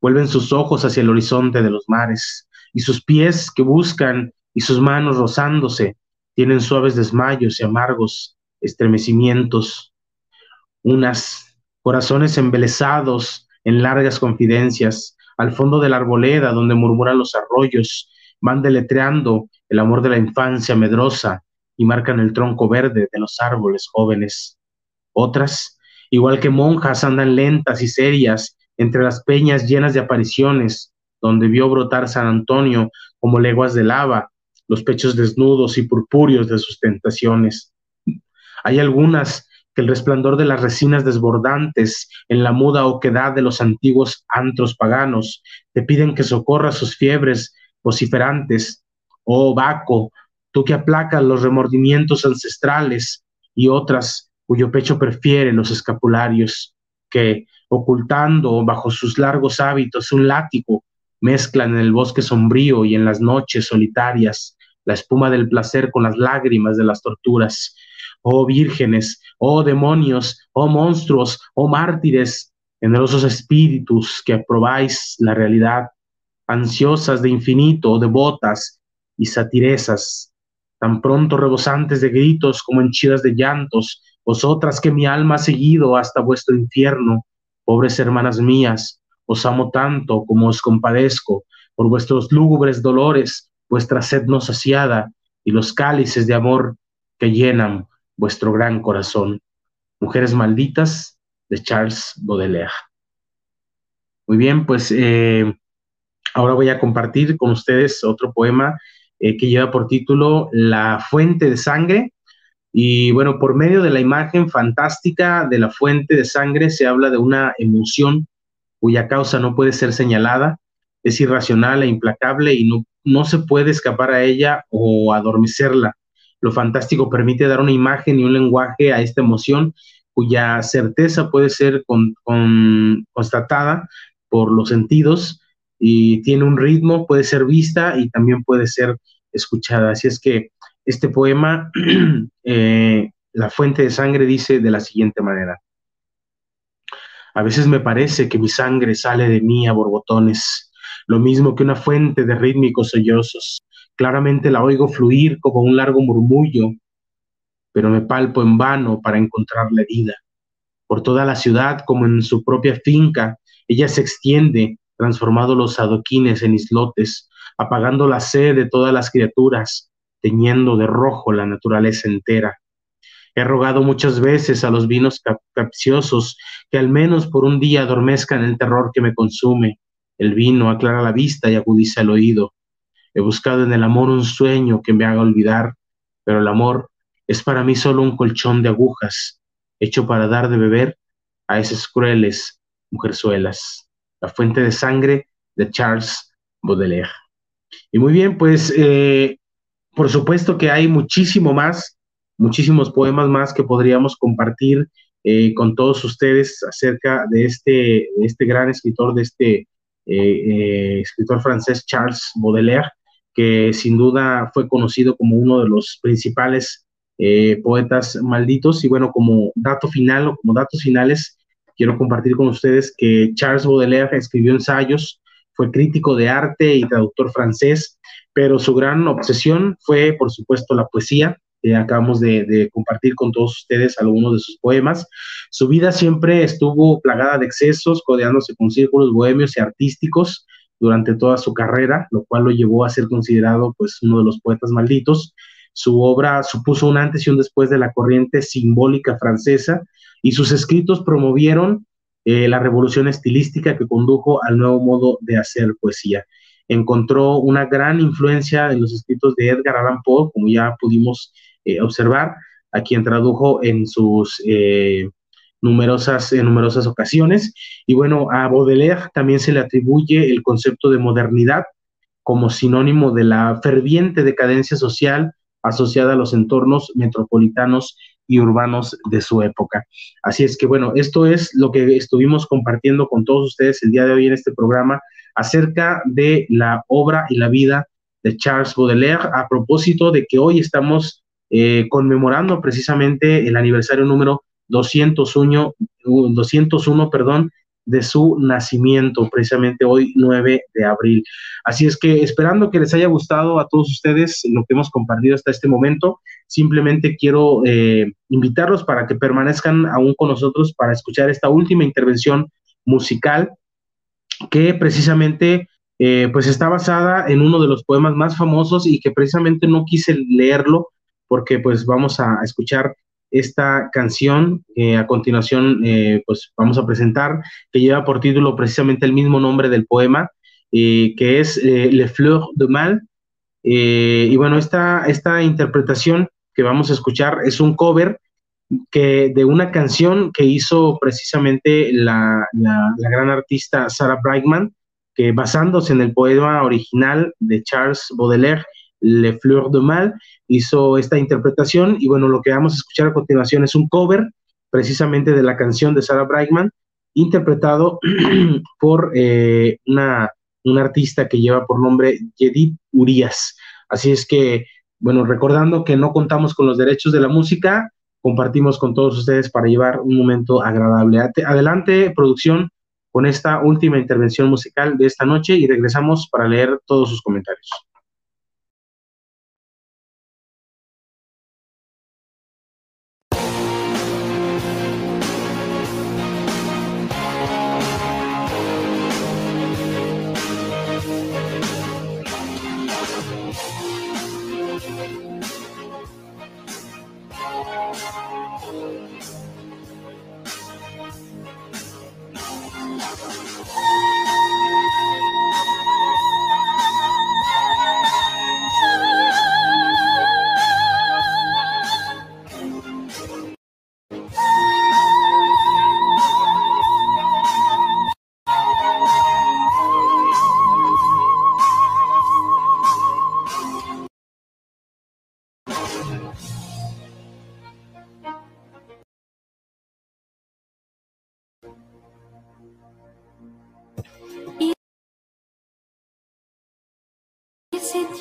Speaker 2: vuelven sus ojos hacia el horizonte de los mares y sus pies que buscan y sus manos rozándose tienen suaves desmayos y amargos estremecimientos unas corazones embelesados en largas confidencias, al fondo de la arboleda donde murmuran los arroyos, van deletreando el amor de la infancia medrosa y marcan el tronco verde de los árboles jóvenes. Otras, igual que monjas, andan lentas y serias entre las peñas llenas de apariciones, donde vio brotar San Antonio como leguas de lava, los pechos desnudos y purpúreos de sus tentaciones. Hay algunas el resplandor de las resinas desbordantes en la muda oquedad de los antiguos antros paganos te piden que socorras sus fiebres vociferantes. Oh Baco, tú que aplacas los remordimientos ancestrales y otras cuyo pecho prefiere los escapularios, que, ocultando bajo sus largos hábitos un látigo, mezclan en el bosque sombrío y en las noches solitarias la espuma del placer con las lágrimas de las torturas. Oh vírgenes, oh demonios, oh monstruos, oh mártires, generosos espíritus que aprobáis la realidad, ansiosas de infinito, devotas y satiresas, tan pronto rebosantes de gritos como henchidas de llantos, vosotras que mi alma ha seguido hasta vuestro infierno, pobres hermanas mías, os amo tanto como os compadezco por vuestros lúgubres dolores, vuestra sed no saciada y los cálices de amor que llenan vuestro gran corazón. Mujeres malditas de Charles Baudelaire. Muy bien, pues eh, ahora voy a compartir con ustedes otro poema eh, que lleva por título La fuente de sangre. Y bueno, por medio de la imagen fantástica de la fuente de sangre se habla de una emoción cuya causa no puede ser señalada, es irracional e implacable y no, no se puede escapar a ella o adormecerla. Lo fantástico permite dar una imagen y un lenguaje a esta emoción cuya certeza puede ser constatada por los sentidos y tiene un ritmo, puede ser vista y también puede ser escuchada. Así es que este poema, eh, La fuente de sangre, dice de la siguiente manera. A veces me parece que mi sangre sale de mí a borbotones, lo mismo que una fuente de rítmicos sollozos. Claramente la oigo fluir como un largo murmullo, pero me palpo en vano para encontrar la herida. Por toda la ciudad, como en su propia finca, ella se extiende, transformando los adoquines en islotes, apagando la sed de todas las criaturas, teñiendo de rojo la naturaleza entera. He rogado muchas veces a los vinos capciosos que al menos por un día adormezcan el terror que me consume. El vino aclara la vista y agudiza el oído. He buscado en el amor un sueño que me haga olvidar, pero el amor es para mí solo un colchón de agujas, hecho para dar de beber a esas crueles mujerzuelas. La fuente de sangre de Charles Baudelaire. Y muy bien, pues eh, por supuesto que hay muchísimo más muchísimos poemas más que podríamos compartir eh, con todos ustedes acerca de este, este gran escritor, de este eh, escritor francés Charles Baudelaire, que sin duda fue conocido como uno de los principales poetas malditos. Y bueno, como dato final o como datos finales, quiero compartir con ustedes que Charles Baudelaire escribió ensayos, fue crítico de arte y traductor francés, pero su gran obsesión fue, por supuesto, la poesía acabamos de, compartir con todos ustedes algunos de sus poemas. Su vida siempre estuvo plagada de excesos, codeándose con círculos bohemios y artísticos durante toda su carrera, lo cual lo llevó a ser considerado pues uno de los poetas malditos. Su obra supuso un antes y un después de la corriente simbólica francesa y sus escritos promovieron eh, la revolución estilística que condujo al nuevo modo de hacer poesía. Encontró una gran influencia en los escritos de Edgar Allan Poe, como ya pudimos eh, observar, a quien tradujo en sus eh, numerosas, en numerosas ocasiones. Y bueno, a Baudelaire también se le atribuye el concepto de modernidad como sinónimo de la ferviente decadencia social asociada a los entornos metropolitanos y urbanos de su época. Así es que bueno, esto es lo que estuvimos compartiendo con todos ustedes el día de hoy en este programa acerca de la obra y la vida de Charles Baudelaire a propósito de que hoy estamos eh, conmemorando precisamente el aniversario número 201, 201 perdón, de su nacimiento, precisamente hoy 9 de abril. Así es que esperando que les haya gustado a todos ustedes lo que hemos compartido hasta este momento, simplemente quiero eh, invitarlos para que permanezcan aún con nosotros para escuchar esta última intervención musical que precisamente eh, pues está basada en uno de los poemas más famosos y que precisamente no quise leerlo porque pues vamos a escuchar esta canción que a continuación eh, pues vamos a presentar, que lleva por título precisamente el mismo nombre del poema, eh, que es eh, Le Fleur de Mal. y bueno, esta, esta interpretación que vamos a escuchar es un cover que, de una canción que hizo precisamente la, la, la gran artista Sarah Brightman, que basándose en el poema original de Charles Baudelaire, Le Fleur de Mal, hizo esta interpretación y bueno, lo que vamos a escuchar a continuación es un cover precisamente de la canción de Sarah Brightman, interpretado por eh, una, artista que lleva por nombre Yedid Urias. Así es que, bueno, recordando que no contamos con los derechos de la música, compartimos con todos ustedes para llevar un momento agradable. Adelante, producción, con esta última intervención musical de esta noche y regresamos para leer todos sus comentarios.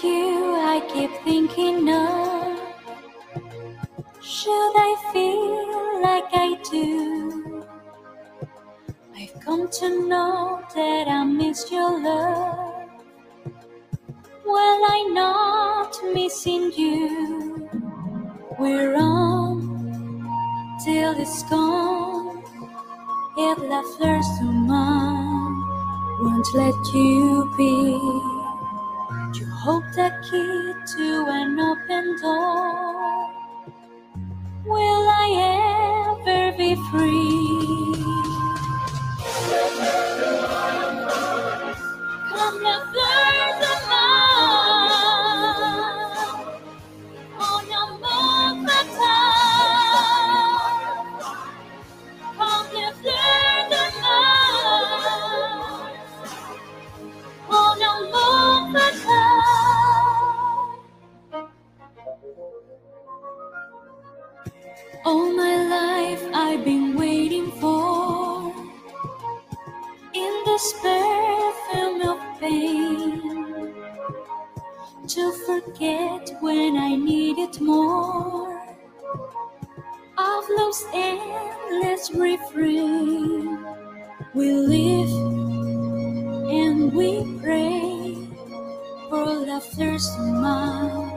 Speaker 3: You I keep thinking of. Should I feel like I do? I've come to know that I miss your love. Well, I'm not missing you. We're on till it's gone. If la fleur humain won't let you be. Hold the key to an open door. Will I ever be free? Comme la fleur in this perfume of pain to forget when I need it more. Of love's endless refrain, we live and we pray for laughter's smile.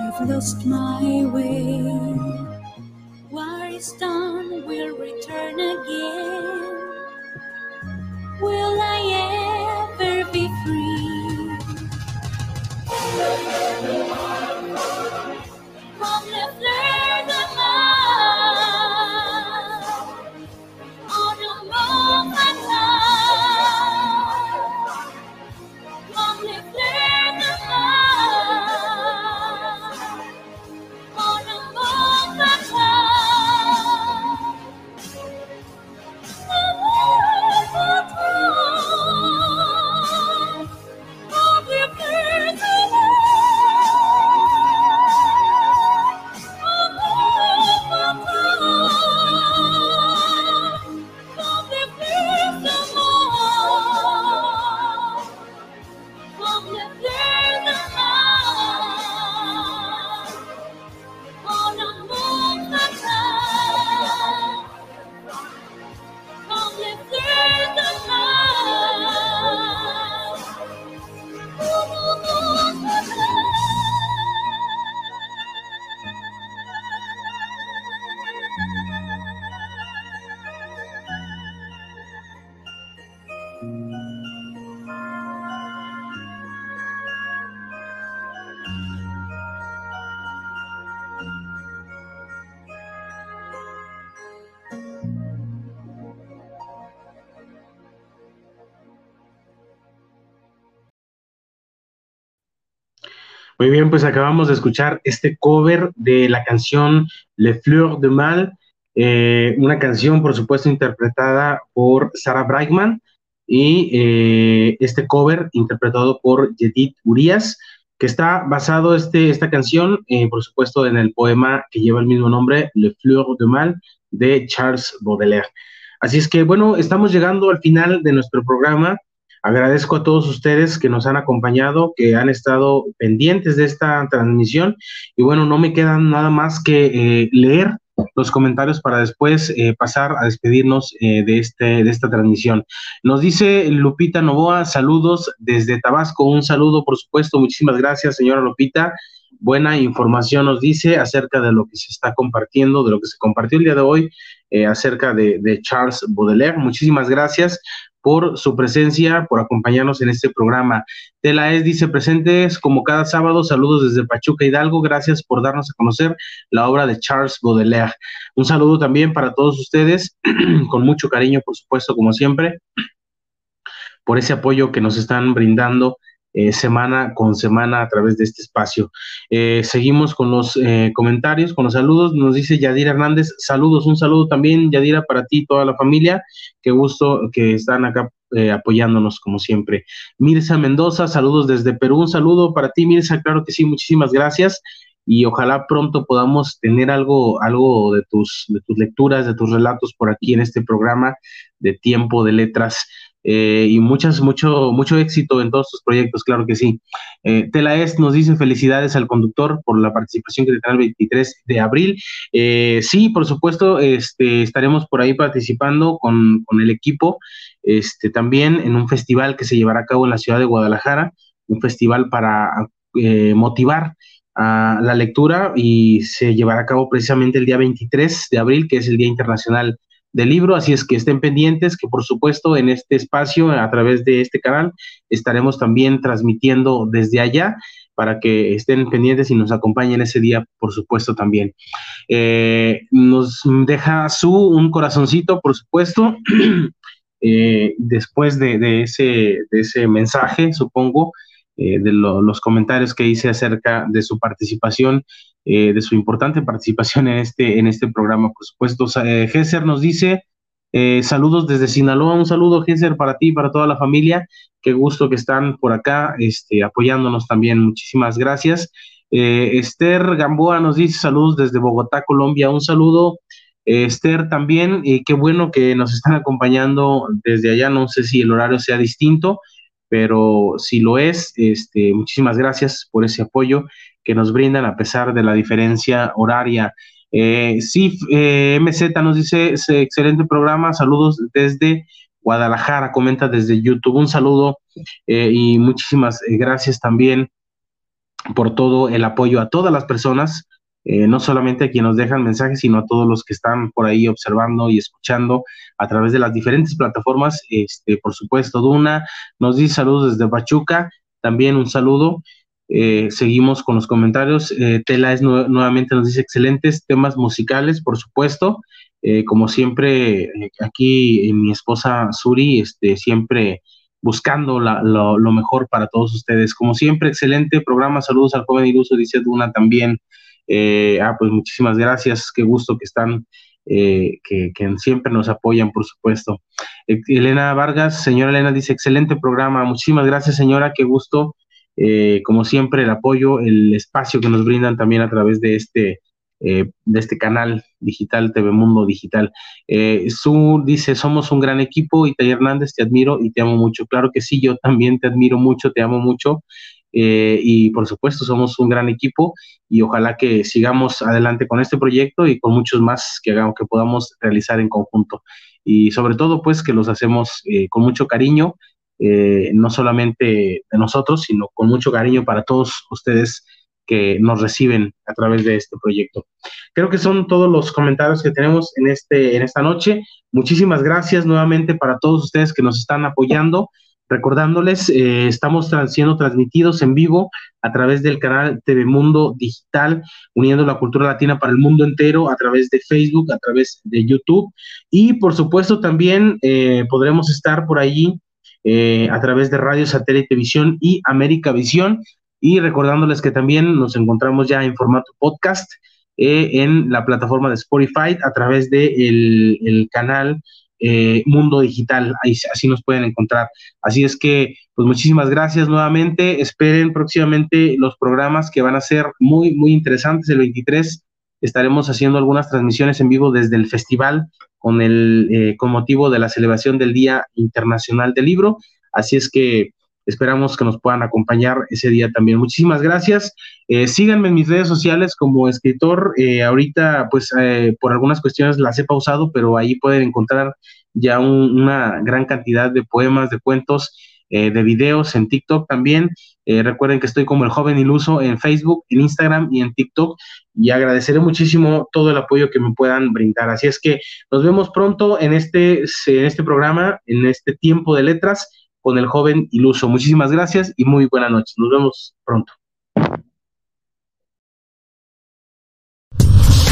Speaker 3: I've lost my way. What is done will return again. Will I ever be free?
Speaker 2: Bien, pues acabamos de escuchar este cover de la canción Le Fleur de Mal, eh, una canción, por supuesto, interpretada por Sarah Brightman y eh, este cover interpretado por Yedith Urias, que está basado este, esta canción, eh, por supuesto, en el poema que lleva el mismo nombre, Le Fleur de Mal, de Charles Baudelaire. Así es que, bueno, estamos llegando al final de nuestro programa. Agradezco a todos ustedes que nos han acompañado, que han estado pendientes de esta transmisión. Y bueno, no me quedan nada más que eh, leer los comentarios para después eh, pasar a despedirnos eh, de, este, de esta transmisión. Nos dice Lupita Novoa, saludos desde Tabasco. Un saludo, por supuesto. Muchísimas gracias, señora Lupita. Buena información nos dice acerca de lo que se está compartiendo, de lo que se compartió el día de hoy acerca de Charles Baudelaire. Muchísimas gracias por su presencia, por acompañarnos en este programa. Tela es, dice, presentes como cada sábado, saludos desde Pachuca Hidalgo, gracias por darnos a conocer la obra de Charles Baudelaire. Un saludo también para todos ustedes, con mucho cariño, por supuesto, como siempre, por ese apoyo que nos están brindando eh, semana con semana a través de este espacio. Eh, seguimos con los eh, comentarios, con los saludos. Nos dice Yadira Hernández, saludos, un saludo también, Yadira, para ti y toda la familia. Qué gusto que están acá apoyándonos como siempre. Mirza Mendoza, saludos desde Perú. Un saludo para ti, Mirza, claro que sí, muchísimas gracias. Y ojalá pronto podamos tener algo, algo de tus, de tus lecturas, de tus relatos por aquí en este programa de Tiempo de Letras. Eh, y muchas, mucho, mucho éxito en todos tus proyectos, claro que sí. Eh, Telaes nos dice felicidades al conductor por la participación que tendrá el 23 de abril. Eh, sí, por supuesto, este, estaremos por ahí participando con, con, el equipo, este, también en un festival que se llevará a cabo en la ciudad de Guadalajara, un festival para eh, motivar a la lectura y se llevará a cabo precisamente el día 23 de abril, que es el Día Internacional del Libro, así es que estén pendientes que por supuesto en este espacio, a través de este canal, estaremos también transmitiendo desde allá para que estén pendientes y nos acompañen ese día, por supuesto, también. Eh, nos deja su un corazoncito, por supuesto, eh, después de, ese, de ese mensaje, supongo, eh, de los comentarios que hice acerca de su participación, eh, de su importante participación en este, en este programa. Por supuesto, eh, Gesser nos dice, saludos desde Sinaloa, un saludo Gesser para ti para toda la familia, qué gusto que están por acá este, apoyándonos también, muchísimas gracias. Esther Gamboa nos dice saludos desde Bogotá, Colombia, un saludo. Esther también, y qué bueno que nos están acompañando desde allá, no sé si el horario sea distinto, pero si lo es, este, muchísimas gracias por ese apoyo que nos brindan a pesar de la diferencia horaria. Eh, sí, eh, MZ nos dice, excelente programa, saludos desde Guadalajara, comenta desde YouTube, un saludo eh, y muchísimas eh, gracias también por todo el apoyo a todas las personas eh, no solamente a quienes nos dejan mensajes, sino a todos los que están por ahí observando y escuchando a través de las diferentes plataformas. Este, por supuesto, Duna nos dice saludos desde Pachuca, también un saludo. Eh, seguimos con los comentarios. Eh, Tela es nuevamente nos dice excelentes temas musicales, por supuesto. como siempre, aquí mi esposa Suri, este, siempre buscando lo, lo, mejor para todos ustedes. Como siempre, excelente programa. Saludos al joven Iluso, dice Duna también. Eh, ah, pues muchísimas gracias, qué gusto que están, eh, que, siempre nos apoyan, por supuesto. Eh, Elena Vargas, señora Elena, dice, excelente programa, muchísimas gracias, señora, qué gusto, como siempre, el apoyo, el espacio que nos brindan también a través de este, de este canal digital, TV Mundo Digital. Su dice, somos un gran equipo, Italia Hernández, te admiro y te amo mucho. Claro que sí, yo también te admiro mucho, te amo mucho. Eh, y por supuesto somos un gran equipo y ojalá que sigamos adelante con este proyecto y con muchos más que hagamos que podamos realizar en conjunto y sobre todo pues que los hacemos eh, con mucho cariño eh, no solamente de nosotros sino con mucho cariño para todos ustedes que nos reciben a través de este proyecto. Creo que son todos los comentarios que tenemos en, este, en esta noche. Muchísimas gracias nuevamente para todos ustedes que nos están apoyando. Recordándoles, eh, estamos siendo transmitidos en vivo a través del canal TV Mundo Digital, uniendo la cultura latina para el mundo entero a través de Facebook, a través de YouTube. Y por supuesto también eh, podremos estar por allí eh, a través de Radio Satélite Visión y América Visión. Y recordándoles que también nos encontramos ya en formato podcast en la plataforma de Spotify a través del de el canal eh, mundo digital, ahí, así nos pueden encontrar. Así es que, pues muchísimas gracias nuevamente, esperen próximamente los programas que van a ser muy, muy interesantes. El 23 estaremos haciendo algunas transmisiones en vivo desde el festival con, el, eh, con motivo de la celebración del Día Internacional del Libro. Así es que esperamos que nos puedan acompañar ese día también. Muchísimas gracias. Eh, síganme en mis redes sociales como escritor. Eh, ahorita, pues, eh, por algunas cuestiones las he pausado, pero ahí pueden encontrar ya una gran cantidad de poemas, de cuentos, de videos en TikTok también. recuerden que estoy como el joven iluso en Facebook, en Instagram y en TikTok. Y agradeceré muchísimo todo el apoyo que me puedan brindar. Así es que nos vemos pronto en este, en este programa, en este tiempo de letras con el joven iluso. Muchísimas gracias y muy buena noche. Nos vemos pronto.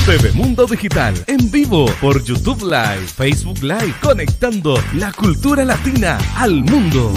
Speaker 4: TV Mundo Digital en vivo por YouTube Live, Facebook Live, conectando la cultura latina al mundo.